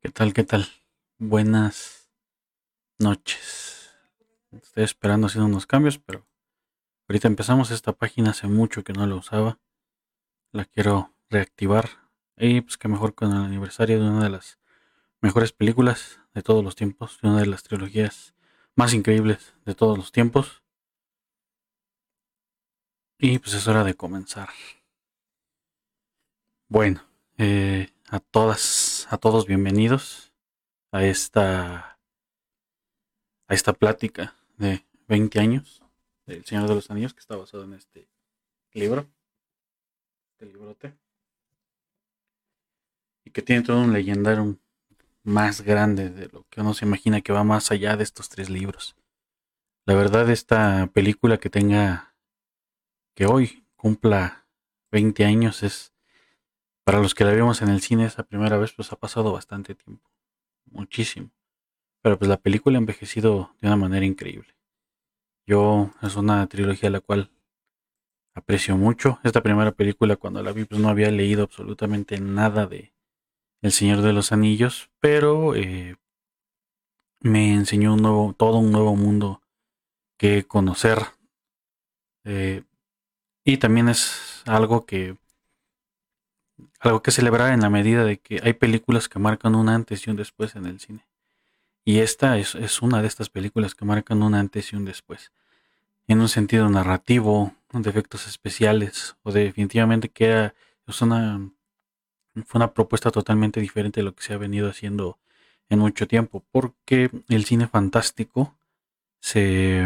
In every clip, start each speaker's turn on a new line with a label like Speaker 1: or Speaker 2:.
Speaker 1: ¿Qué tal? ¿Qué tal? Buenas noches. Estoy esperando haciendo unos cambios, pero ahorita empezamos esta página hace mucho que no la usaba. La quiero reactivar. Y pues que mejor con el aniversario de una de las mejores películas de todos los tiempos, de una de las trilogías más increíbles de todos los tiempos. Y pues es hora de comenzar. Bueno, eh, a todas, a todos bienvenidos a esta a esta plática de 20 años del Señor de los Anillos que está basado en este libro, este librote, y que tiene todo un legendario más grande de lo que uno se imagina que va más allá de estos tres libros. La verdad, esta película que tenga, que hoy cumpla 20 años es para los que la vimos en el cine esa primera vez, pues ha pasado bastante tiempo. Muchísimo. Pero pues la película ha envejecido de una manera increíble. Yo es una trilogía la cual aprecio mucho. Esta primera película cuando la vi pues no había leído absolutamente nada de El Señor de los Anillos, pero eh, me enseñó un nuevo, todo un nuevo mundo que conocer. Eh, y también es algo que algo que celebrar en la medida de que hay películas que marcan un antes y un después en el cine. Y esta es, una de estas películas que marcan un antes y un después. En un sentido narrativo, de efectos especiales, o definitivamente que era, una, fue una propuesta totalmente diferente de lo que se ha venido haciendo en mucho tiempo, porque el cine fantástico se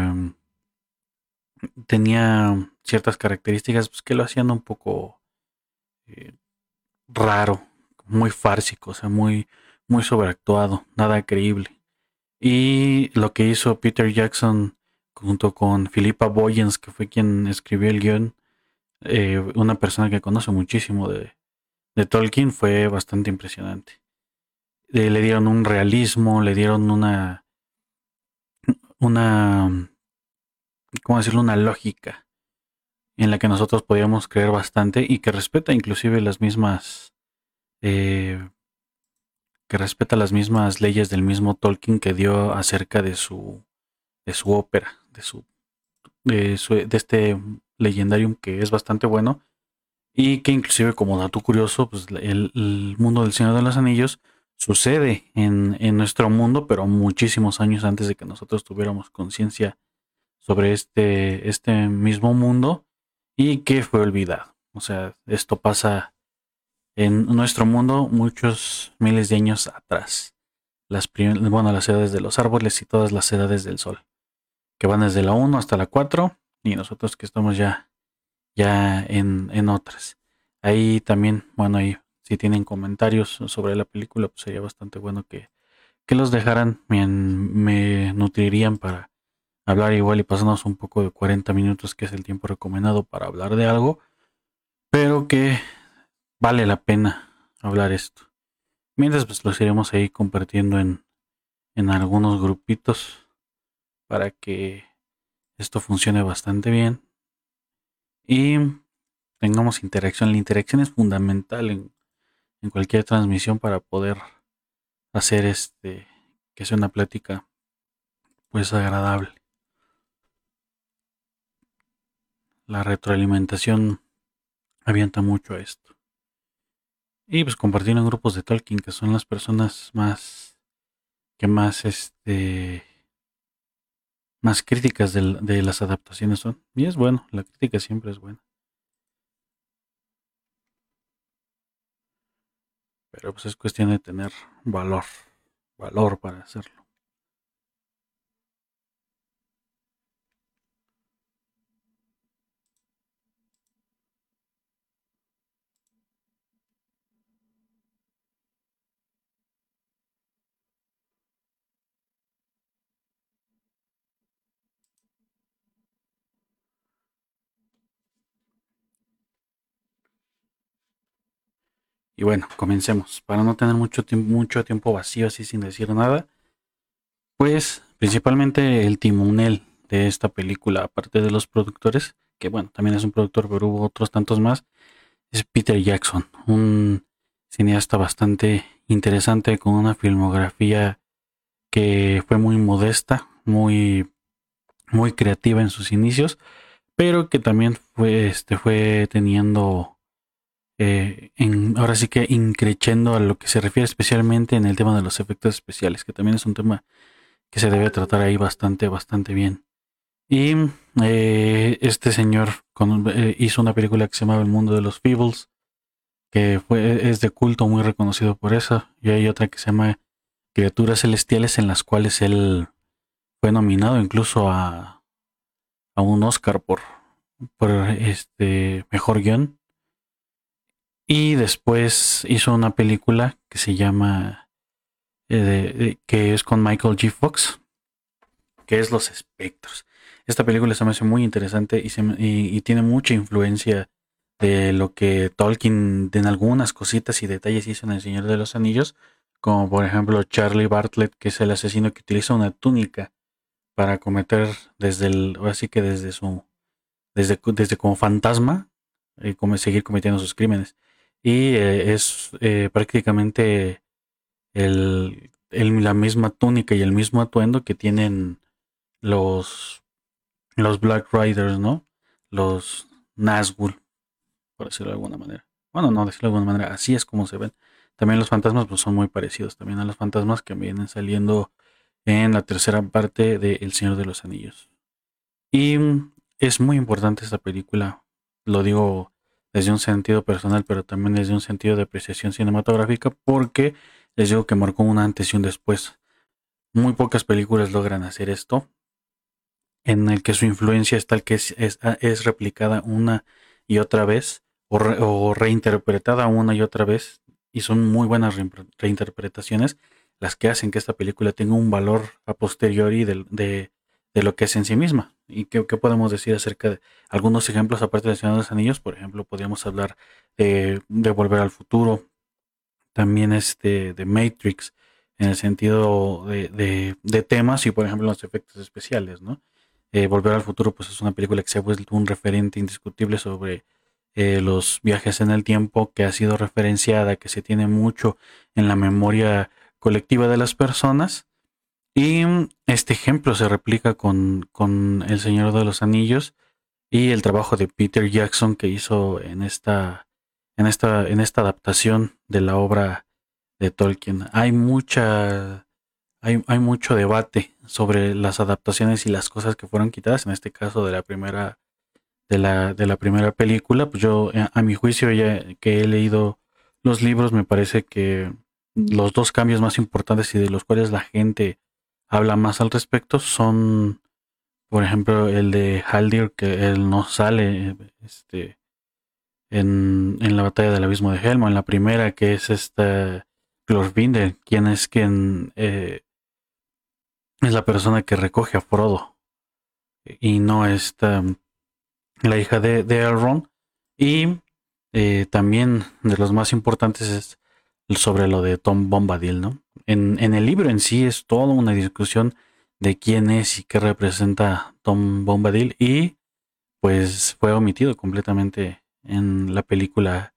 Speaker 1: tenía ciertas características pues, que lo hacían un poco eh, raro, muy fársico, o sea, muy, muy sobreactuado, nada creíble. Y lo que hizo Peter Jackson junto con Philippa Boyens, que fue quien escribió el guion, eh, una persona que conoce muchísimo de, de Tolkien, fue bastante impresionante. Eh, le dieron un realismo, le dieron una, una, ¿cómo decirlo? Una lógica en la que nosotros podíamos creer bastante y que respeta inclusive las mismas eh, que respeta las mismas leyes del mismo Tolkien que dio acerca de su de su ópera de su de, este legendarium que es bastante bueno y que inclusive como dato curioso pues el, el mundo del Señor de los Anillos sucede en, en nuestro mundo pero muchísimos años antes de que nosotros tuviéramos conciencia sobre este, este mismo mundo y que fue olvidado. O sea, esto pasa en nuestro mundo muchos miles de años atrás. Las bueno, las edades de los árboles y todas las edades del sol, que van desde la 1 hasta la 4 y nosotros que estamos ya, ya en, en otras. Ahí también, bueno, ahí si tienen comentarios sobre la película, pues sería bastante bueno que, que los dejaran, me, me nutrirían para hablar igual y pasarnos un poco de 40 minutos, que es el tiempo recomendado para hablar de algo, pero que vale la pena hablar esto. Mientras pues los iremos ahí compartiendo en, en algunos grupitos para que esto funcione bastante bien y tengamos interacción. La interacción es fundamental en, en cualquier transmisión para poder hacer este que sea una plática pues agradable. La retroalimentación avienta mucho a esto. Y pues compartir en grupos de Tolkien, que son las personas más que más este más críticas de, de las adaptaciones son. Y es bueno, la crítica siempre es buena. Pero pues es cuestión de tener valor, valor para hacerlo. Y bueno, comencemos. Para no tener mucho, tiempo, mucho tiempo vacío así sin decir nada, pues principalmente el timonel de esta película, aparte de los productores, que bueno, también es un productor, pero hubo otros tantos más, es Peter Jackson, un cineasta bastante interesante con una filmografía que fue muy modesta, muy, muy creativa en sus inicios, pero que también fue, este, fue teniendo, eh, en, ahora sí que increchendo a lo que se refiere especialmente en el tema de los efectos especiales, que también es un tema que se debe tratar ahí bastante, bastante bien. Y eh, este señor eh, hizo una película que se llamaba El Mundo de los Feebles, que fue, es de culto muy reconocido por eso. Y hay otra que se llama Criaturas Celestiales, en las cuales él fue nominado incluso a, a un Oscar por, por este mejor guion. Y después hizo una película que se llama eh, que es con Michael G. Fox, que es Los Espectros. Esta película se me hace muy interesante y, y, tiene mucha influencia de lo que Tolkien en algunas cositas y detalles hizo en El Señor de los Anillos, como por ejemplo Charlie Bartlett, que es el asesino que utiliza una túnica para cometer desde el, así que desde su, desde, desde como fantasma, y como seguir cometiendo sus crímenes. Y eh, es eh, prácticamente el, el, la misma túnica y el mismo atuendo que tienen los, los Black Riders, ¿no? Los Nazgûl, por decirlo de alguna manera. Bueno, no decirlo de alguna manera, así es como se ven. También los fantasmas pues, son muy parecidos también a los fantasmas que vienen saliendo en la tercera parte de El Señor de los Anillos. Y es muy importante esta película, lo digo desde un sentido personal, pero también desde un sentido de apreciación cinematográfica, porque les digo que marcó un antes y un después. Muy pocas películas logran hacer esto, en el que su influencia es tal que es, es, replicada una y otra vez, o, reinterpretada una y otra vez, y son muy buenas reinterpretaciones las que hacen que esta película tenga un valor a posteriori de, lo que es en sí misma. ¿Y qué, podemos decir acerca de algunos ejemplos aparte de Señor de los Anillos? Por ejemplo, podríamos hablar de, de Volver al Futuro, también este de Matrix, en el sentido de, de, temas y, por ejemplo, los efectos especiales, ¿no? Eh, Volver al Futuro, pues es una película que se ha vuelto un referente indiscutible sobre eh, los viajes en el tiempo, que ha sido referenciada, que se tiene mucho en la memoria colectiva de las personas. Y este ejemplo se replica con, con El Señor de los Anillos y el trabajo de Peter Jackson que hizo en esta, en esta, en esta adaptación de la obra de Tolkien. Hay mucha, hay, hay mucho debate sobre las adaptaciones y las cosas que fueron quitadas. En este caso de la primera, de la, de la primera película, pues yo, a mi juicio, ya que he leído los libros, me parece que los dos cambios más importantes y de los cuales la gente habla más al respecto son, por ejemplo, el de Haldir, que él no sale este, en, en la batalla del abismo de Helmo, en la primera, que es esta Glorvinde, quien es quien eh, es la persona que recoge a Frodo y no esta la hija de, de Elrond. Y eh, también de los más importantes es sobre lo de Tom Bombadil, ¿no? En, en, el libro en sí es toda una discusión de quién es y qué representa Tom Bombadil y pues fue omitido completamente en la película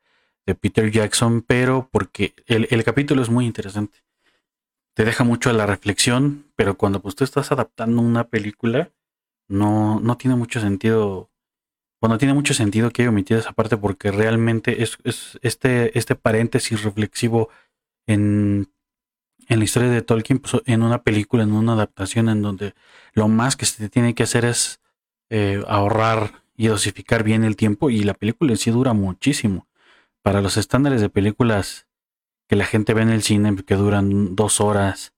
Speaker 1: de Peter Jackson, pero porque el, el capítulo es muy interesante. Te deja mucho a la reflexión, pero cuando pues tú estás adaptando una película, no, no tiene mucho sentido bueno, tiene mucho sentido que haya omitido esa parte porque realmente es, este, este paréntesis reflexivo en, en la historia de Tolkien, pues, en una película, en una adaptación, en donde lo más que se tiene que hacer es eh, ahorrar y dosificar bien el tiempo y la película en sí dura muchísimo. Para los estándares de películas que la gente ve en el cine, que duran dos horas,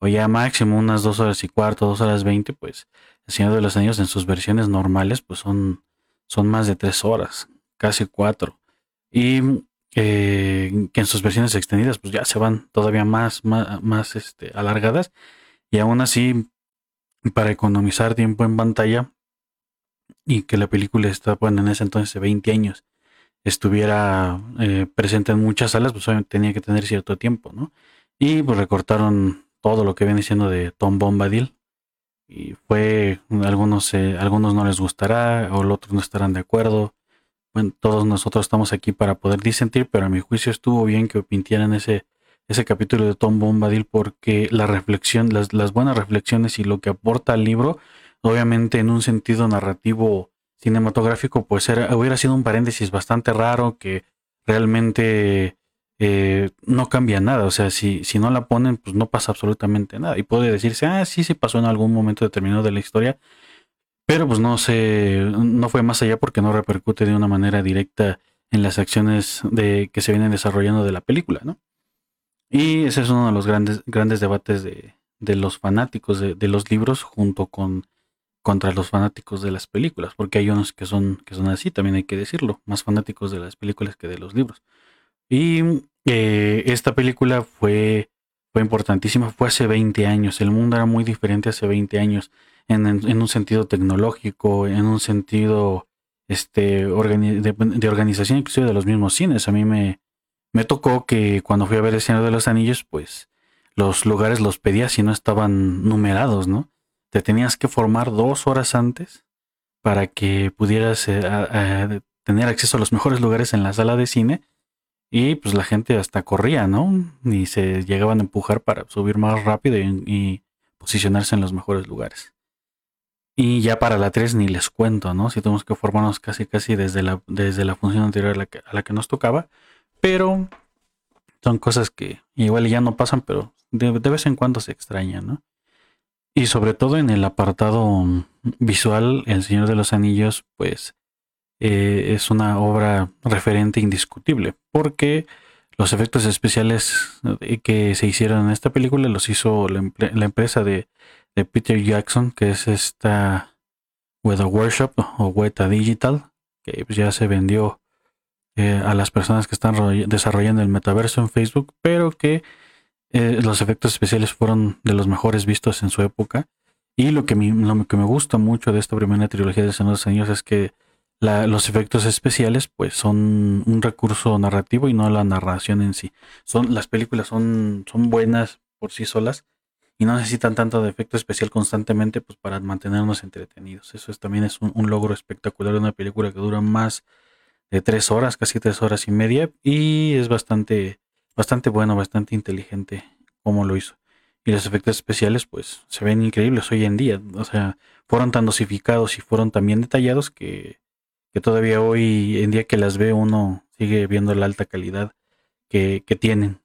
Speaker 1: o ya máximo unas dos horas y cuarto, dos horas veinte, pues El Señor de los Anillos en sus versiones normales, pues son son más de tres horas, casi cuatro. Y eh, que en sus versiones extendidas, pues ya se van todavía más, más, este, alargadas. Y aún así, para economizar tiempo en pantalla y que la película está, bueno, en ese entonces de 20 años, estuviera eh, presente en muchas salas, pues tenía que tener cierto tiempo, ¿no? Y pues recortaron todo lo que viene siendo de Tom Bombadil y fue algunos eh, algunos no les gustará o los otros no estarán de acuerdo bueno todos nosotros estamos aquí para poder disentir pero a mi juicio estuvo bien que pintieran ese ese capítulo de Tom Bombadil porque la reflexión, las, las buenas reflexiones y lo que aporta al libro, obviamente en un sentido narrativo cinematográfico, pues era, hubiera sido un paréntesis bastante raro que realmente eh, no cambia nada. O sea, si, si no la ponen, pues no pasa absolutamente nada. Y puede decirse, ah, sí, sí pasó en algún momento determinado de la historia, pero pues no se, no fue más allá porque no repercute de una manera directa en las acciones de, que se vienen desarrollando de la película, ¿no? Y ese es uno de los grandes, grandes debates de, de los fanáticos de, de, los libros junto con contra los fanáticos de las películas, porque hay unos que son, que son así, también hay que decirlo, más fanáticos de las películas que de los libros. Y eh, esta película fue, fue importantísima, fue hace 20 años, el mundo era muy diferente hace 20 años, en, en, un sentido tecnológico, en un sentido este, de, organización, inclusive de los mismos cines. A mí me, me tocó que cuando fui a ver El Señor de los Anillos, pues los lugares los pedía si no estaban numerados, ¿no? Te tenías que formar dos horas antes para que pudieras eh, tener acceso a los mejores lugares en la sala de cine y pues la gente hasta corría, ¿no? Y se llegaban a empujar para subir más rápido y, posicionarse en los mejores lugares. Y ya para la 3 ni les cuento, ¿no? Si tenemos que formarnos casi casi desde la, desde la función anterior a la, que, a la que nos tocaba, pero son cosas que igual ya no pasan, pero de, vez en cuando se extrañan, ¿no? Y sobre todo en el apartado visual, El Señor de los Anillos, pues eh, es una obra referente indiscutible, porque los efectos especiales eh, que se hicieron en esta película los hizo la empresa de, de, Peter Jackson, que es esta Weta Workshop o Weta Digital, que pues ya se vendió eh, a las personas que están desarrollando el metaverso en Facebook, pero que eh, los efectos especiales fueron de los mejores vistos en su época. Y lo que, lo que me gusta mucho de esta primera trilogía de Señor de los es que los efectos especiales pues son un recurso narrativo y no la narración en sí. Son, las películas son, son buenas por sí solas y no necesitan tanto de efecto especial constantemente pues para mantenernos entretenidos. Eso es, también es un, logro espectacular de una película que dura más de tres horas, casi tres horas y media, y es bastante, bastante bueno, bastante inteligente como lo hizo. Y los efectos especiales, pues, se ven increíbles hoy en día. O sea, fueron tan dosificados y fueron tan bien detallados que, que todavía hoy en día que las ve uno sigue viendo la alta calidad que, que tienen.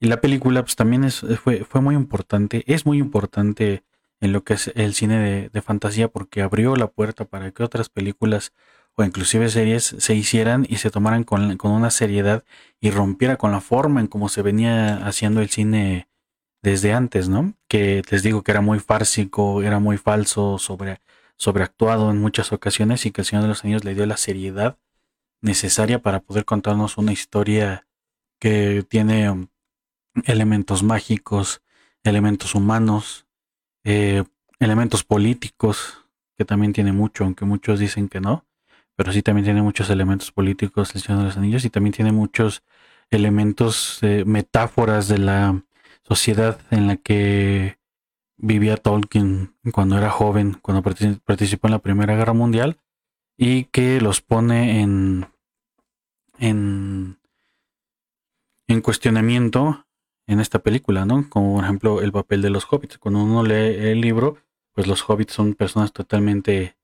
Speaker 1: Y la película, pues también es, fue, fue muy importante, es muy importante en lo que es el cine de, de fantasía porque abrió la puerta para que otras películas o inclusive series se hicieran y se tomaran con, con, una seriedad y rompiera con la forma en cómo se venía haciendo el cine desde antes, ¿no? Que les digo que era muy fársico, era muy falso, sobre, sobreactuado en muchas ocasiones y que el Señor de los Anillos le dio la seriedad necesaria para poder contarnos una historia que tiene elementos mágicos, elementos humanos, eh, elementos políticos, que también tiene mucho, aunque muchos dicen que no pero sí también tiene muchos elementos políticos el Señor de los Anillos y también tiene muchos elementos, eh, metáforas de la sociedad en la que vivía Tolkien cuando era joven, cuando participó en la Primera Guerra Mundial y que los pone en, en, en cuestionamiento en esta película, ¿no? Como por ejemplo el papel de los hobbits. Cuando uno lee el libro, pues los hobbits son personas totalmente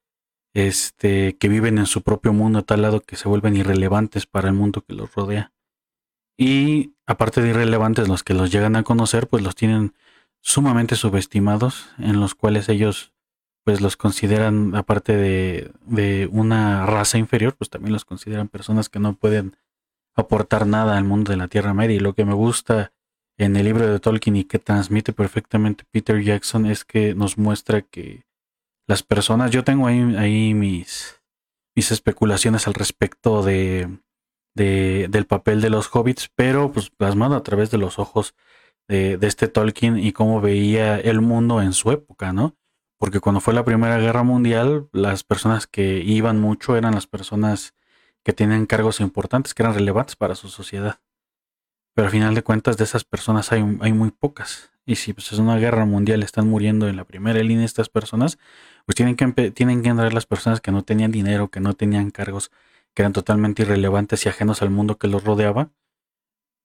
Speaker 1: este, que viven en su propio mundo a tal lado que se vuelven irrelevantes para el mundo que los rodea. Y aparte de irrelevantes, los que los llegan a conocer, pues los tienen sumamente subestimados, en los cuales ellos pues los consideran, aparte de, de una raza inferior, pues también los consideran personas que no pueden aportar nada al mundo de la Tierra Media. Y lo que me gusta en el libro de Tolkien y que transmite perfectamente Peter Jackson es que nos muestra que las personas, yo tengo ahí, mis, mis especulaciones al respecto de, de, del papel de los hobbits, pero pues plasmado a través de los ojos de, de, este Tolkien y cómo veía el mundo en su época, ¿no? Porque cuando fue la Primera Guerra Mundial, las personas que iban mucho eran las personas que tenían cargos importantes, que eran relevantes para su sociedad. Pero al final de cuentas de esas personas hay, hay muy pocas. Y si pues, es una guerra mundial, están muriendo en la primera línea estas personas, pues tienen que, tienen que entrar las personas que no tenían dinero, que no tenían cargos, que eran totalmente irrelevantes y ajenos al mundo que los rodeaba.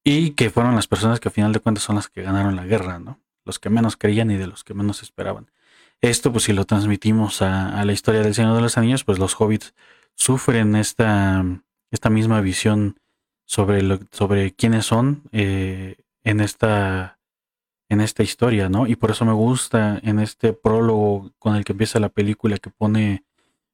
Speaker 1: y que fueron las personas que a final de cuentas son las que ganaron la guerra, ¿no? Los que menos creían y de los que menos esperaban. Esto, pues si lo transmitimos a, la historia del Señor de los Anillos, pues los hobbits sufren esta, esta misma visión sobre, lo, sobre quiénes son eh, en, esta, en esta historia, ¿no? Y por eso me gusta en este prólogo con el que empieza la película que pone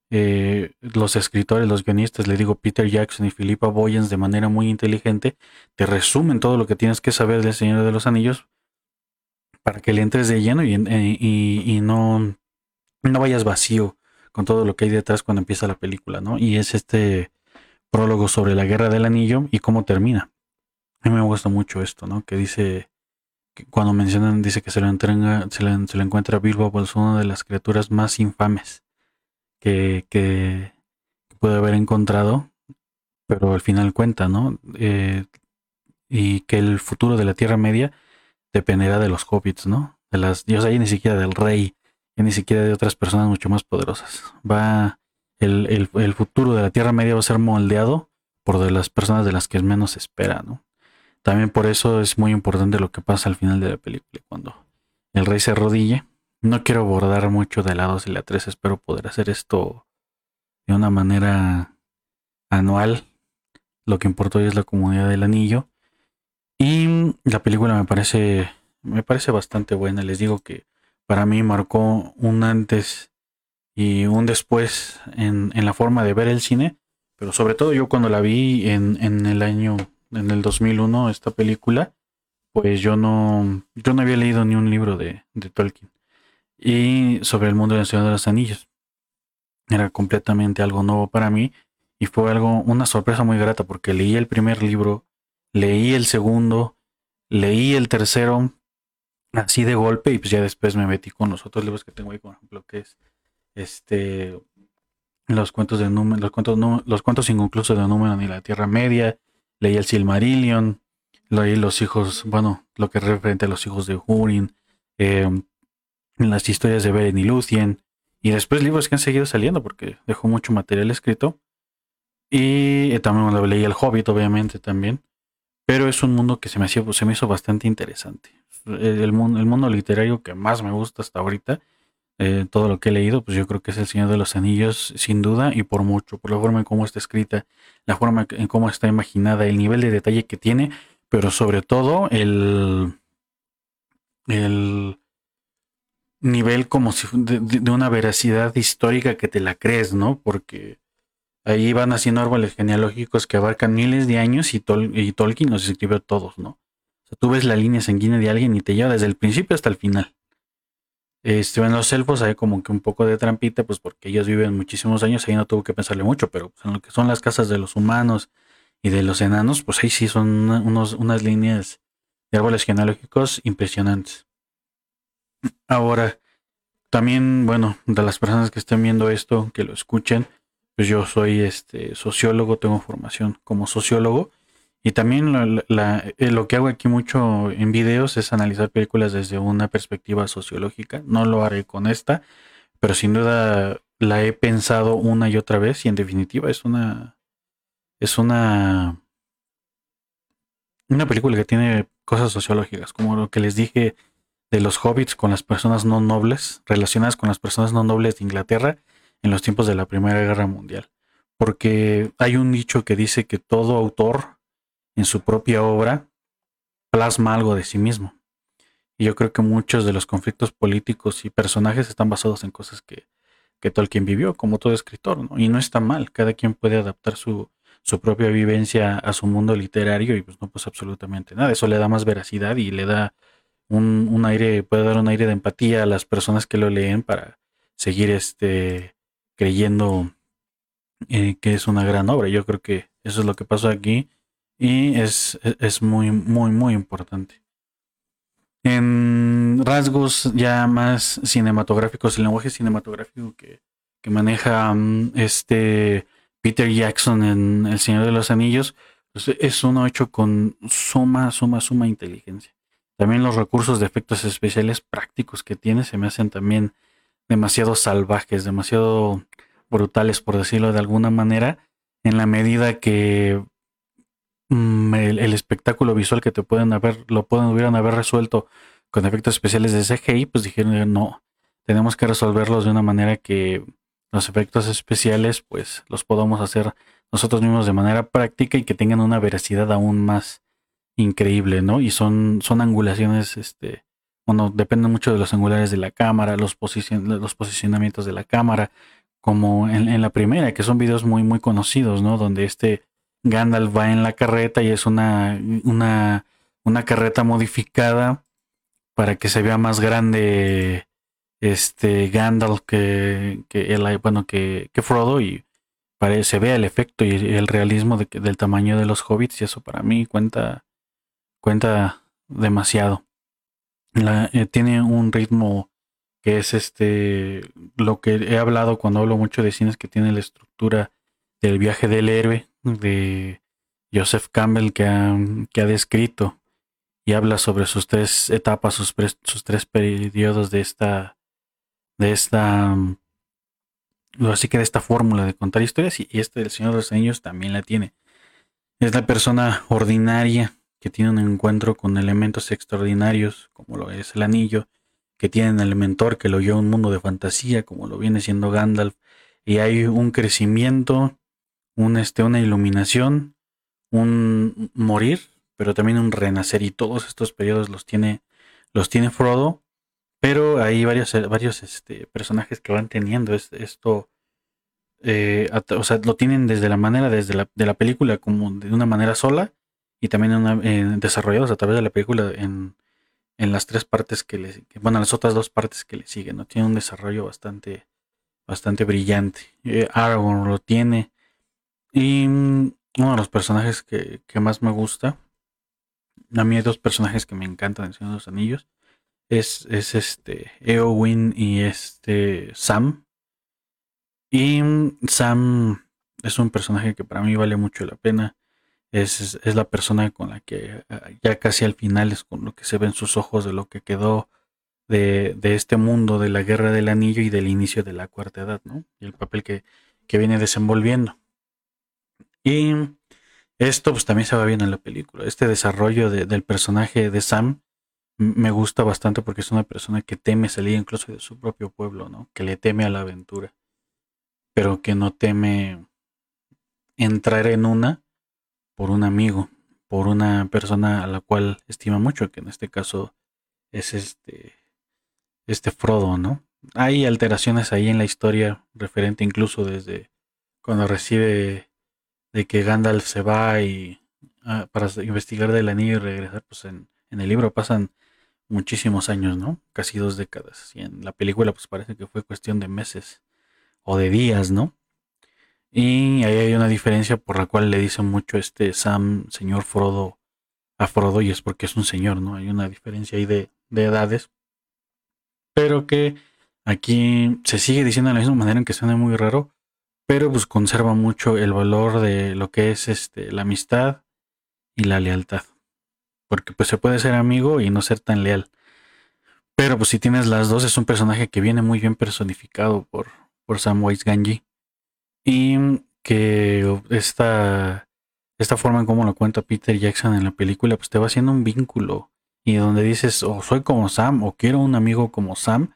Speaker 1: eh, los escritores, los guionistas, le digo Peter Jackson y Philippa Boyens de manera muy inteligente, te resumen todo lo que tienes que saber del Señor de los Anillos para que le entres de lleno y, y, no, no vayas vacío con todo lo que hay detrás cuando empieza la película, ¿no? Y es este prólogo sobre la guerra del anillo y cómo termina. A mí me gusta mucho esto, ¿no? Que dice, cuando mencionan, dice que se lo, entrega, se se encuentra Bilbo, pues una de las criaturas más infames que, que puede haber encontrado, pero al final cuenta, ¿no? Eh, y que el futuro de la Tierra Media dependerá de los hobbits, ¿no? De las, dios ahí ni siquiera del rey, ni siquiera de otras personas mucho más poderosas. Va, el, el, futuro de la Tierra Media va a ser moldeado por de las personas de las que menos espera, ¿no? También por eso es muy importante lo que pasa al final de la película, cuando el rey se arrodille no quiero abordar mucho de la 2 y la 3, espero poder hacer esto de una manera anual. Lo que importa hoy es la comunidad del anillo. Y la película me parece, me parece bastante buena. Les digo que para mí marcó un antes y un después en, en la forma de ver el cine. Pero sobre todo yo cuando la vi en, en el año, en el 2001, esta película, pues yo no, yo no había leído ni un libro de, de Tolkien y sobre el mundo del Señor de los Anillos. Era completamente algo nuevo para mí y fue algo, una sorpresa muy grata porque leí el primer libro, leí el segundo, leí el tercero así de golpe y pues ya después me metí con los otros libros que tengo ahí, por ejemplo, que es este los cuentos de los cuentos, los cuentos inconclusos de número ni la Tierra Media, leí el Silmarillion, leí los hijos, bueno, lo que referente a los hijos de Hurin, eh, las historias de Beren y Lucien, y después libros que han seguido saliendo porque dejó mucho material escrito. Y eh, también lo leí El Hobbit, obviamente, también. Pero es un mundo que se me, hacía, se me hizo bastante interesante. El, mundo, el mundo literario que más me gusta hasta ahorita, eh, todo lo que he leído, pues yo creo que es El Señor de los Anillos, sin duda, y por mucho, por la forma en cómo está escrita, la forma en cómo está imaginada, el nivel de detalle que tiene, pero sobre todo el, el, nivel como si de, una veracidad histórica que te la crees, ¿no? Porque ahí van haciendo árboles genealógicos que abarcan miles de años y, y Tolkien los escribió todos, ¿no? O sea, tú ves la línea sanguínea de alguien y te lleva desde el principio hasta el final. Este, en los elfos hay como que un poco de trampita, pues porque ellos viven muchísimos años, ahí no tuvo que pensarle mucho, pero en lo que son las casas de los humanos y de los enanos, pues ahí sí son unos, unas líneas de árboles genealógicos impresionantes. Ahora, también, bueno, de las personas que estén viendo esto, que lo escuchen, pues yo soy este sociólogo, tengo formación como sociólogo y también eh, lo que hago aquí mucho en videos es analizar películas desde una perspectiva sociológica. No lo haré con esta, pero sin duda la he pensado una y otra vez y en definitiva es una es una una película que tiene cosas sociológicas, como lo que les dije de los hobbits con las personas no nobles, relacionadas con las personas no nobles de Inglaterra en los tiempos de la Primera Guerra Mundial. Porque hay un dicho que dice que todo autor en su propia obra plasma algo de sí mismo. Y yo creo que muchos de los conflictos políticos y personajes están basados en cosas que, que Tolkien vivió, como todo escritor, ¿no? Y no está mal, cada quien puede adaptar su, su propia vivencia a su mundo literario y pues no pasa absolutamente nada. Eso le da más veracidad y le da un, aire, puede dar un aire de empatía a las personas que lo leen para seguir este creyendo eh, que es una gran obra. Yo creo que eso es lo que pasó aquí y es, es muy, muy, muy importante. En rasgos ya más cinematográficos, el lenguaje cinematográfico que, que maneja mm, este Peter Jackson en El Señor de los Anillos, pues es uno hecho con suma, suma, suma inteligencia. También los recursos de efectos especiales prácticos que tiene se me hacen también demasiado salvajes, demasiado brutales, por decirlo de alguna manera, en la medida que mm, el, espectáculo visual que te pueden haber, lo pueden hubieran haber resuelto con efectos especiales de CGI, pues dijeron no, tenemos que resolverlos de una manera que los efectos especiales pues los podamos hacer nosotros mismos de manera práctica y que tengan una veracidad aún más increíble, ¿no? Y son, son angulaciones, este, bueno, dependen mucho de los angulares de la cámara, los, los posicionamientos de la cámara, como en, la primera, que son videos muy, muy conocidos, ¿no? Donde este Gandalf va en la carreta y es una, una, una carreta modificada para que se vea más grande este Gandalf que, el, bueno, que, que Frodo y se vea el efecto y el realismo de, del tamaño de los hobbits y eso para mí cuenta cuenta demasiado. Eh, tiene un ritmo que es este lo que he hablado cuando hablo mucho de cines que tiene la estructura del viaje del héroe de Joseph Campbell que ha, que ha descrito y habla sobre sus tres etapas, sus, sus tres periodos de esta de esta así que de esta fórmula de contar historias y, este del Señor de los Anillos también la tiene. Es la persona ordinaria que tiene un encuentro con elementos extraordinarios, como lo es el anillo, que tiene el mentor que lo lleva a un mundo de fantasía, como lo viene siendo Gandalf, y hay un crecimiento, un, este, una iluminación, un morir, pero también un renacer, y todos estos periodos los tiene, los tiene Frodo, pero hay varios, varios este, personajes que van teniendo esto, eh, o sea, lo tienen desde la manera, desde la, de la película, como de una manera sola, y también desarrollados a través de la película en, en las tres partes que le, bueno, las otras dos partes que le siguen, ¿no? Tiene un desarrollo bastante, bastante brillante. Eh, Aragorn lo tiene. Y mm, uno de los personajes que, que, más me gusta, a mí hay dos personajes que me encantan en Señor de los Anillos, es, es este Eowyn y este Sam. Y mm, Sam es un personaje que para mí vale mucho la pena es, es, la persona con la que eh, ya casi al final es con lo que se ve en sus ojos de lo que quedó de, de, este mundo de la guerra del anillo y del inicio de la cuarta edad, ¿no? Y el papel que, que viene desenvolviendo. Y esto pues también se va bien en la película. Este desarrollo de, del personaje de Sam me gusta bastante porque es una persona que teme salir incluso de su propio pueblo, ¿no? Que le teme a la aventura, pero que no teme entrar en una por un amigo, por una persona a la cual estima mucho, que en este caso es este, este Frodo, ¿no? Hay alteraciones ahí en la historia referente incluso desde cuando recibe de que Gandalf se va y ah, para investigar del anillo y regresar, pues en, en, el libro pasan muchísimos años, ¿no? Casi dos décadas. Y en la película pues parece que fue cuestión de meses o de días, ¿no? Y ahí hay una diferencia por la cual le dice mucho este Sam, señor Frodo, a Frodo, y es porque es un señor, ¿no? Hay una diferencia ahí de, de edades. Pero que aquí se sigue diciendo de la misma manera en que suena muy raro, pero pues conserva mucho el valor de lo que es este la amistad y la lealtad. Porque pues se puede ser amigo y no ser tan leal. Pero pues si tienes las dos, es un personaje que viene muy bien personificado por, por Samwise Ganji. Y que esta, esta forma en cómo lo cuenta Peter Jackson en la película, pues te va haciendo un vínculo. Y donde dices, o soy como Sam, o quiero un amigo como Sam.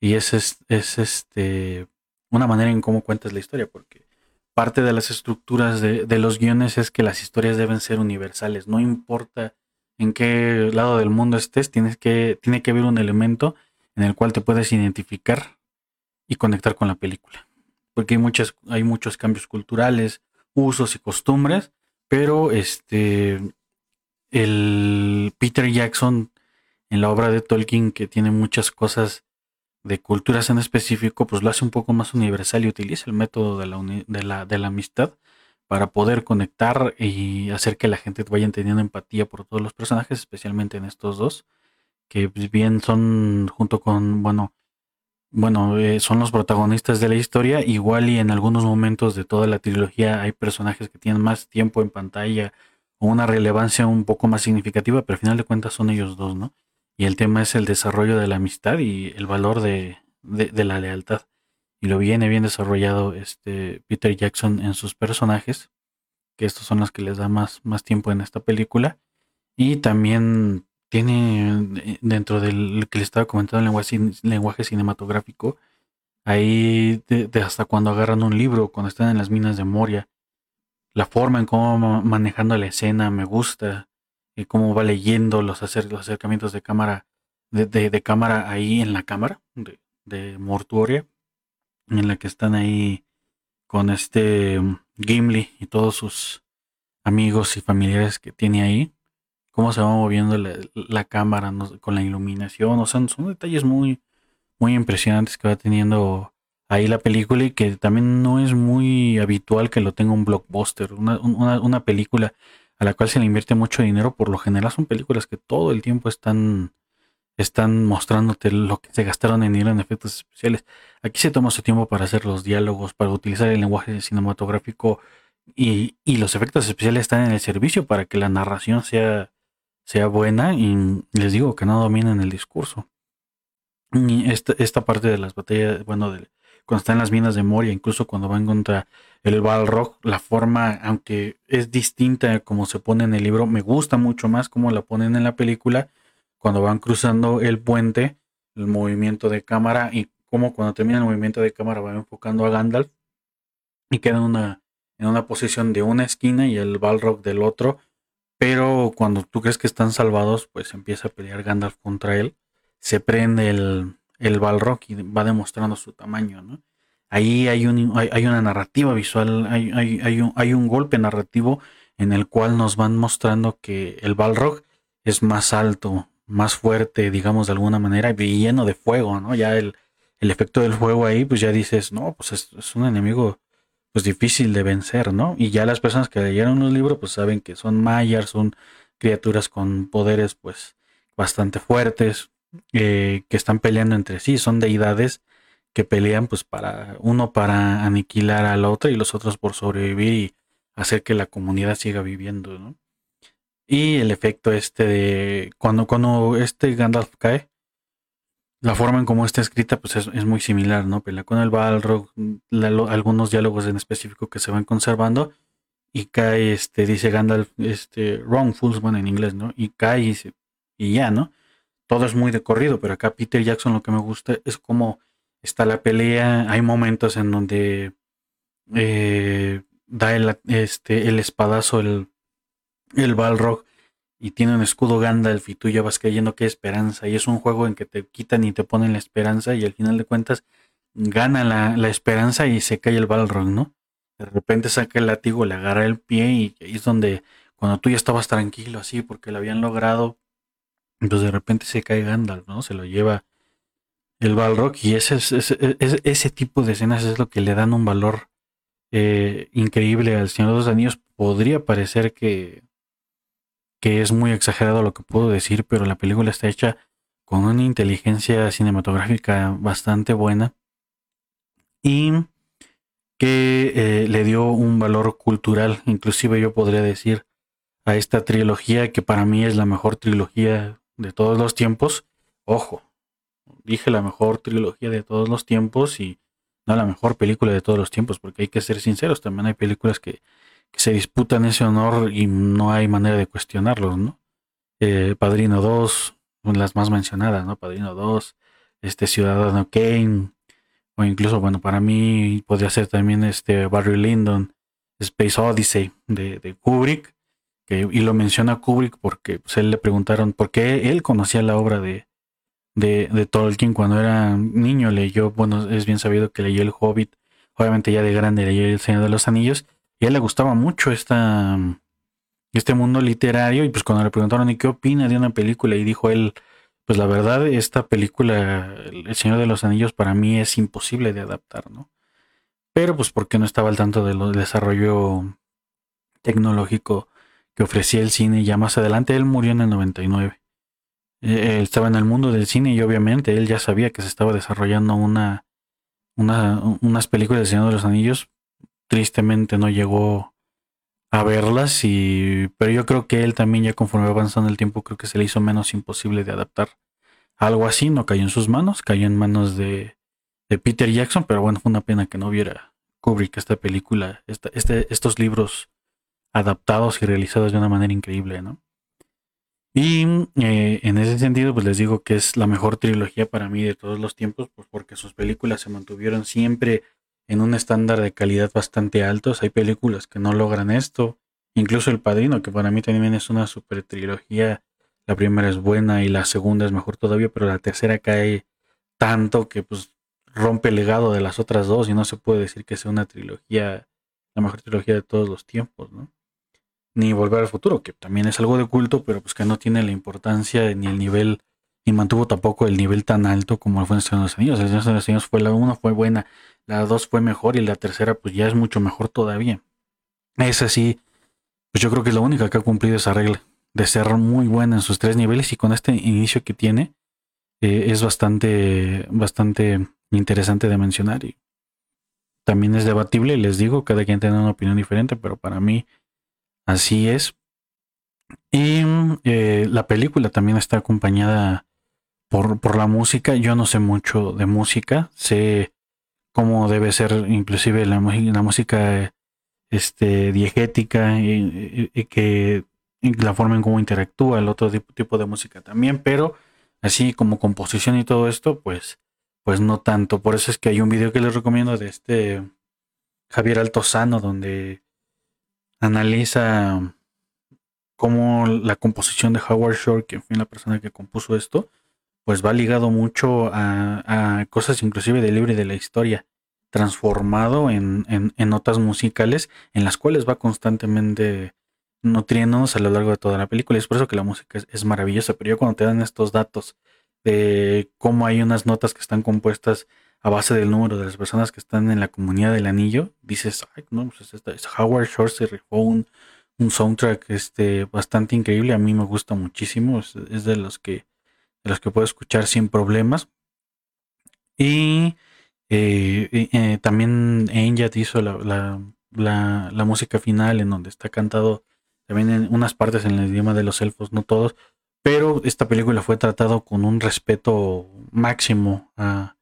Speaker 1: Y es, es, es este una manera en cómo cuentas la historia, porque parte de las estructuras de, los guiones es que las historias deben ser universales. No importa en qué lado del mundo estés, tienes que, tiene que haber un elemento en el cual te puedes identificar y conectar con la película porque hay, muchas, hay muchos cambios culturales, usos y costumbres, pero este, el Peter Jackson en la obra de Tolkien, que tiene muchas cosas de culturas en específico, pues lo hace un poco más universal y utiliza el método de la, de la, de la amistad para poder conectar y hacer que la gente vaya teniendo empatía por todos los personajes, especialmente en estos dos, que pues, bien son junto con, bueno, bueno, eh, son los protagonistas de la historia, igual y en algunos momentos de toda la trilogía hay personajes que tienen más tiempo en pantalla o una relevancia un poco más significativa, pero al final de cuentas son ellos dos, ¿no? Y el tema es el desarrollo de la amistad y el valor de, de, la lealtad. Y lo viene bien desarrollado este Peter Jackson en sus personajes. que estos son los que les da más, más tiempo en esta película. Y también tiene eh, dentro del que le estaba comentando el lenguaje, lenguaje cinematográfico, ahí de, hasta cuando agarran un libro, cuando están en las minas de Moria, la forma en cómo manejando la escena me gusta, y cómo va leyendo los, acercamientos de cámara, de, cámara ahí en la cámara de, de Mortuoria, en la que están ahí con este Gimli y todos sus amigos y familiares que tiene ahí, cómo se va moviendo la, cámara con la iluminación, o sea, son detalles muy, muy impresionantes que va teniendo ahí la película y que también no es muy habitual que lo tenga un blockbuster, una, una película a la cual se le invierte mucho dinero, por lo general son películas que todo el tiempo están están mostrándote lo que se gastaron en ir en efectos especiales. Aquí se toma su tiempo para hacer los diálogos, para utilizar el lenguaje cinematográfico y, los efectos especiales están en el servicio para que la narración sea, sea buena y les digo que no dominen el discurso. Y esta, esta parte de las batallas, bueno, de, cuando están en las minas de Moria, incluso cuando van contra el Balrog, la forma, aunque es distinta como se pone en el libro, me gusta mucho más como la ponen en la película cuando van cruzando el puente, el movimiento de cámara y como cuando termina el movimiento de cámara va enfocando a Gandalf y queda en una, en una posición de una esquina y el Balrog del otro. Pero cuando tú crees que están salvados, pues empieza a pelear Gandalf contra él. Se prende el, el Balrog y va demostrando su tamaño, ¿no? Ahí hay, un, hay, una narrativa visual, hay, hay, un, hay un golpe narrativo en el cual nos van mostrando que el Balrog es más alto, más fuerte, digamos de alguna manera, y lleno de fuego, ¿no? Ya el, el efecto del fuego ahí, pues ya dices, no, pues es, un enemigo pues difícil de vencer, ¿no? Y ya las personas que leyeron los libros, pues saben que son mayas, son criaturas con poderes pues bastante fuertes, eh, que están peleando entre sí, son deidades que pelean pues para uno para aniquilar al otro y los otros por sobrevivir y hacer que la comunidad siga viviendo, ¿no? Y el efecto este de cuando, cuando este Gandalf cae, la forma en cómo está escrita pues es, muy similar, ¿no? Pelea con el Balrog, algunos diálogos en específico que se van conservando y cae, este, dice Gandalf, este, wrong Fullsman en inglés, ¿no? Y cae y, y ya, ¿no? Todo es muy de corrido, pero acá Peter Jackson lo que me gusta es cómo está la pelea, hay momentos en donde eh, da el, este, el espadazo, el el Balrog y tiene un escudo Gandalf y tú ya vas creyendo que esperanza y es un juego en que te quitan y te ponen la esperanza y al final de cuentas gana la, esperanza y se cae el Balrog, ¿no? De repente saca el látigo, le agarra el pie y ahí es donde cuando tú ya estabas tranquilo así porque lo habían logrado, pues de repente se cae Gandalf, ¿no? Se lo lleva el Balrog y ese, ese, ese tipo de escenas es lo que le dan un valor eh, increíble al Señor de los Anillos. Podría parecer que que es muy exagerado lo que puedo decir, pero la película está hecha con una inteligencia cinematográfica bastante buena y que eh, le dio un valor cultural, inclusive yo podría decir, a esta trilogía que para mí es la mejor trilogía de todos los tiempos. Ojo, dije la mejor trilogía de todos los tiempos y no la mejor película de todos los tiempos, porque hay que ser sinceros, también hay películas que se disputan ese honor y no hay manera de cuestionarlos, ¿no? Eh, Padrino 2, las más mencionadas, ¿no? Padrino 2, este Ciudadano Kane, o incluso, bueno, para mí podría ser también este Barry Lyndon, Space Odyssey de, Kubrick, que, y lo menciona Kubrick porque pues, él le preguntaron por qué él conocía la obra de, de, de Tolkien cuando era niño, leyó, bueno, es bien sabido que leyó El Hobbit, obviamente ya de grande leyó El Señor de los Anillos, y a él le gustaba mucho esta, este mundo literario y pues cuando le preguntaron ¿y qué opina de una película? y dijo él, pues la verdad esta película, El Señor de los Anillos para mí es imposible de adaptar, ¿no? Pero pues porque no estaba al tanto del desarrollo tecnológico que ofrecía el cine ya más adelante, él murió en el 99. Eh, él estaba en el mundo del cine y obviamente él ya sabía que se estaba desarrollando una, una unas películas del Señor de los Anillos, tristemente no llegó a verlas y pero yo creo que él también ya conforme avanzando el tiempo creo que se le hizo menos imposible de adaptar algo así. No cayó en sus manos cayó en manos de, de Peter Jackson pero bueno fue una pena que no viera Kubrick esta película este, estos libros adaptados y realizados de una manera increíble, ¿no? Y eh, en ese sentido, pues les digo que es la mejor trilogía para mí de todos los tiempos, pues porque sus películas se mantuvieron siempre en un estándar de calidad bastante altos. Hay películas que no logran esto, incluso El Padrino, que para mí también es una super trilogía. La primera es buena y la segunda es mejor todavía, pero la tercera cae tanto que pues rompe el legado de las otras dos y no se puede decir que sea una trilogía, la mejor trilogía de todos los tiempos, ¿no? Ni Volver al Futuro, que también es algo de culto, pero pues que no tiene la importancia ni el nivel, ni mantuvo tampoco el nivel tan alto como fue en. El Señor de los Anillos fue la una, fue buena, la dos fue mejor y la tercera pues ya es mucho mejor todavía. Esa sí, pues yo creo que es la única que ha cumplido esa regla de ser muy buena en sus tres niveles y con este inicio que tiene eh, es bastante, bastante interesante de mencionar y también es debatible, les digo, cada quien tiene una opinión diferente, pero para mí así es. Y eh, la película también está acompañada por, por la música. Yo no sé mucho de música, sé cómo debe ser inclusive la, la música este, diegética y, que la forma en cómo interactúa el otro tipo de música también, pero así como composición y todo esto, pues pues no tanto. Por eso es que hay un video que les recomiendo de este Javier Altozano, donde analiza cómo la composición de Howard Shore, que fue la persona que compuso esto, pues va ligado mucho a, cosas inclusive del libro de la historia, transformado en, en, notas musicales en las cuales va constantemente nutriéndonos a lo largo de toda la película. Y es por eso que la música es, es maravillosa. Pero yo cuando te dan estos datos de cómo hay unas notas que están compuestas a base del número de las personas que están en la comunidad del anillo, dices, no, pues es Howard Shore se rifó un, soundtrack este, bastante increíble, a mí me gusta muchísimo, es, de los que los que puedo escuchar sin problemas. Y eh, eh, también Angel hizo la, la, la, música final en donde está cantado también en unas partes en el idioma de los elfos, no todos, pero esta película fue tratado con un respeto máximo a,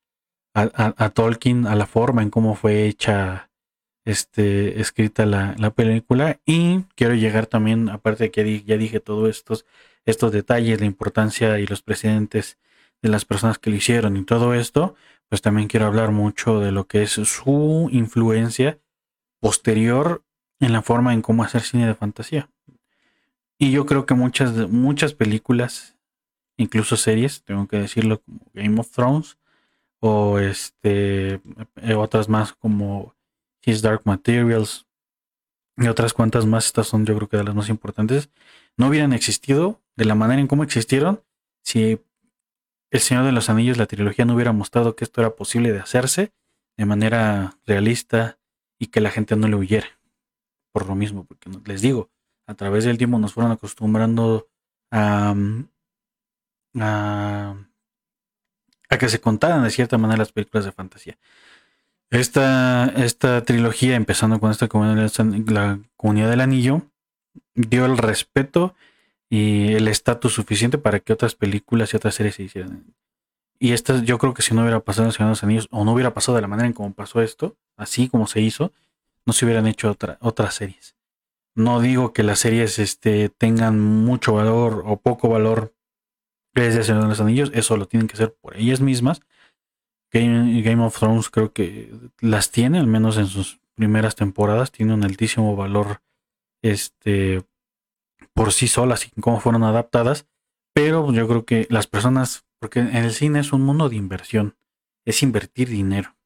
Speaker 1: a, Tolkien, a la forma en cómo fue hecha, este, escrita la, la película. Y quiero llegar también, aparte de que ya dije todos estos, estos detalles, la importancia y los precedentes de las personas que lo hicieron y todo esto, pues también quiero hablar mucho de lo que es su influencia posterior en la forma en cómo hacer cine de fantasía. Y yo creo que muchas, muchas películas, incluso series, tengo que decirlo, como Game of Thrones, o este eh, otras más como His Dark Materials y otras cuantas más, estas son yo creo que de las más importantes, no hubieran existido de la manera en cómo existieron si El Señor de los Anillos, la trilogía, no hubiera mostrado que esto era posible de hacerse de manera realista y que la gente no le huyera. Por lo mismo, porque les digo, a través del tiempo nos fueron acostumbrando a, mm, a, que se contaran de cierta manera las películas de fantasía. Esta, esta trilogía, empezando con esta la comunidad del anillo, dio el respeto y el estatus suficiente para que otras películas y otras series se hicieran. Y esta, yo creo que si no hubiera pasado en Señor de los Anillos, o no hubiera pasado de la manera en como pasó esto, así como se hizo, no se hubieran hecho otra, otras series. No digo que las series este, tengan mucho valor o poco valor Señor de los Anillos, eso lo tienen que hacer por ellas mismas. Game, Game, of Thrones creo que las tiene, al menos en sus primeras temporadas, tiene un altísimo valor este, por sí solas y cómo fueron adaptadas. Pero yo creo que las personas, porque en el cine es un mundo de inversión, es invertir dinero.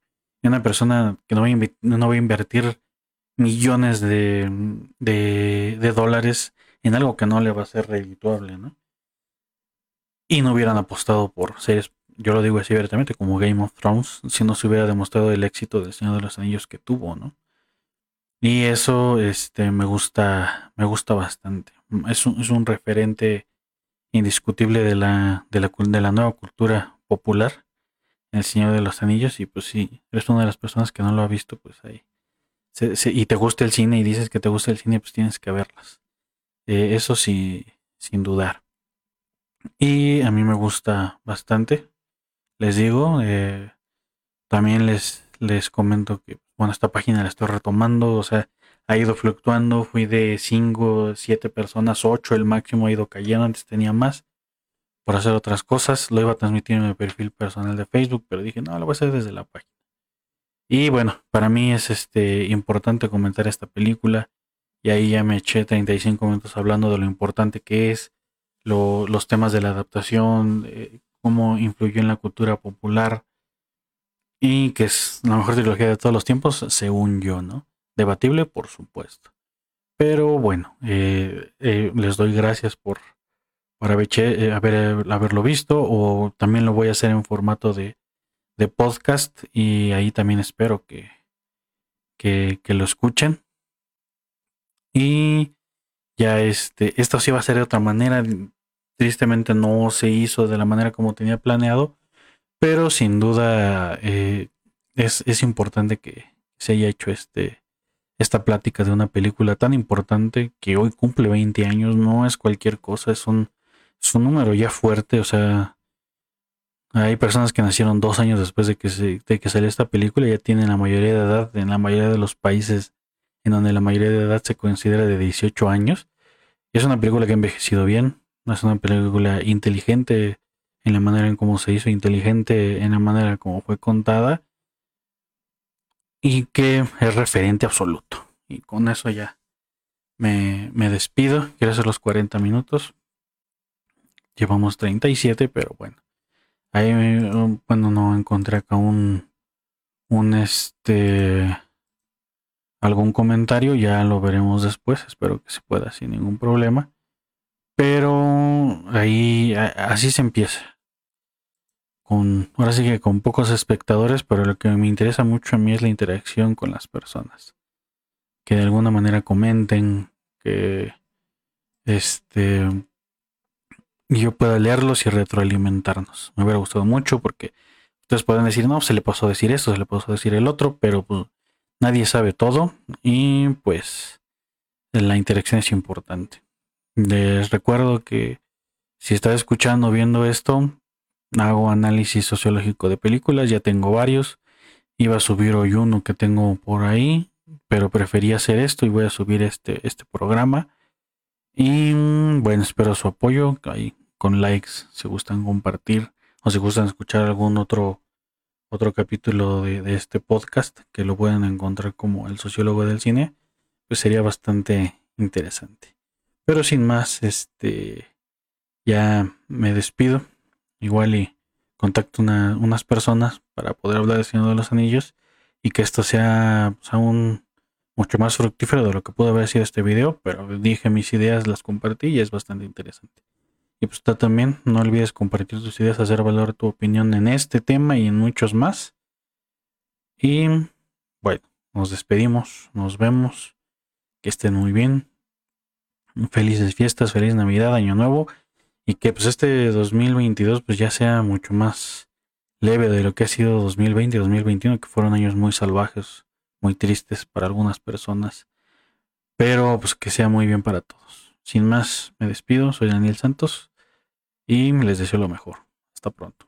Speaker 1: Y una persona que no va a, no va a invertir millones de, de, dólares en algo que no le va a ser redituable, ¿no? Y no hubieran apostado por series, yo lo digo así abiertamente, como Game of Thrones, si no se hubiera demostrado el éxito del Señor de los Anillos que tuvo, ¿no? Y eso este, me gusta, me gusta bastante. Es un, es un referente indiscutible de la, de la, de la nueva cultura popular, El Señor de los Anillos, y pues si eres una de las personas que no lo ha visto, pues ahí y te gusta el cine y dices que te gusta el cine, pues tienes que verlas. Eh, eso sí, sin dudar. Y a mí me gusta bastante. Les digo, eh, también les, les comento que, bueno, esta página la estoy retomando, o sea, ha ido fluctuando, fui de 5, 7 personas, 8 el máximo ha ido cayendo, antes tenía más por hacer otras cosas, lo iba a transmitir en mi perfil personal de Facebook, pero dije, no, lo voy a hacer desde la página. Y bueno, para mí es este importante comentar esta película y ahí ya me eché 35 minutos hablando de lo importante que es, los temas de la adaptación, eh, cómo influyó en la cultura popular y que es la mejor trilogía de todos los tiempos, según yo, ¿no? Debatible, por supuesto. Pero bueno, eh, eh, les doy gracias por, por haber, haberlo visto o también lo voy a hacer en formato de, de podcast y ahí también espero que, que, que, lo escuchen. Y ya este, esto sí va a ser de otra manera. Tristemente no se hizo de la manera como tenía planeado, pero sin duda eh, es, es, importante que se haya hecho este, esta plática de una película tan importante que hoy cumple 20 años. No es cualquier cosa, es un, número ya fuerte, o sea, hay personas que nacieron dos años después de que, se, de que salió esta película y ya tienen la mayoría de edad en la mayoría de los países en donde la mayoría de edad se considera de 18 años. Es una película que ha envejecido bien, es una película inteligente en la manera en cómo se hizo, inteligente en la manera como fue contada y que es referente absoluto. Y con eso ya me, me despido. Quiero hacer los 40 minutos. Llevamos 37, pero bueno. Ahí, bueno, no encontré acá un, un este, algún comentario, ya lo veremos después, espero que se pueda sin ningún problema. Pero ahí, así se empieza. Con, ahora sí que con pocos espectadores, pero lo que me interesa mucho a mí es la interacción con las personas. Que de alguna manera comenten, que este yo pueda leerlos y retroalimentarnos. Me hubiera gustado mucho porque ustedes pueden decir, no, se le pasó a decir esto, se le pasó a decir el otro, pero pues nadie sabe todo y pues la interacción es importante. Les recuerdo que si estás escuchando, viendo esto, hago análisis sociológico de películas, ya tengo varios. Iba a subir hoy uno que tengo por ahí, pero preferí hacer esto y voy a subir este, este programa. Y bueno, espero su apoyo ahí con likes si gustan compartir o si gustan escuchar algún otro otro capítulo de, este podcast que lo pueden encontrar como el sociólogo del cine, pues sería bastante interesante. Pero sin más, este ya me despido. Igual y contacto unas personas para poder hablar del Señor de los Anillos y que esto sea pues, aún mucho más fructífero de lo que pudo haber sido este video, pero dije mis ideas, las compartí y es bastante interesante. Y pues tú también, no olvides compartir tus ideas, hacer valor tu opinión en este tema y en muchos más. Y bueno, nos despedimos, nos vemos, que estén muy bien. Felices fiestas, feliz Navidad, Año Nuevo y que pues este 2022 pues ya sea mucho más leve de lo que ha sido 2020 y 2021, que fueron años muy salvajes muy tristes para algunas personas, pero pues que sea muy bien para todos. Sin más, me despido, soy Daniel Santos y les deseo lo mejor. Hasta pronto.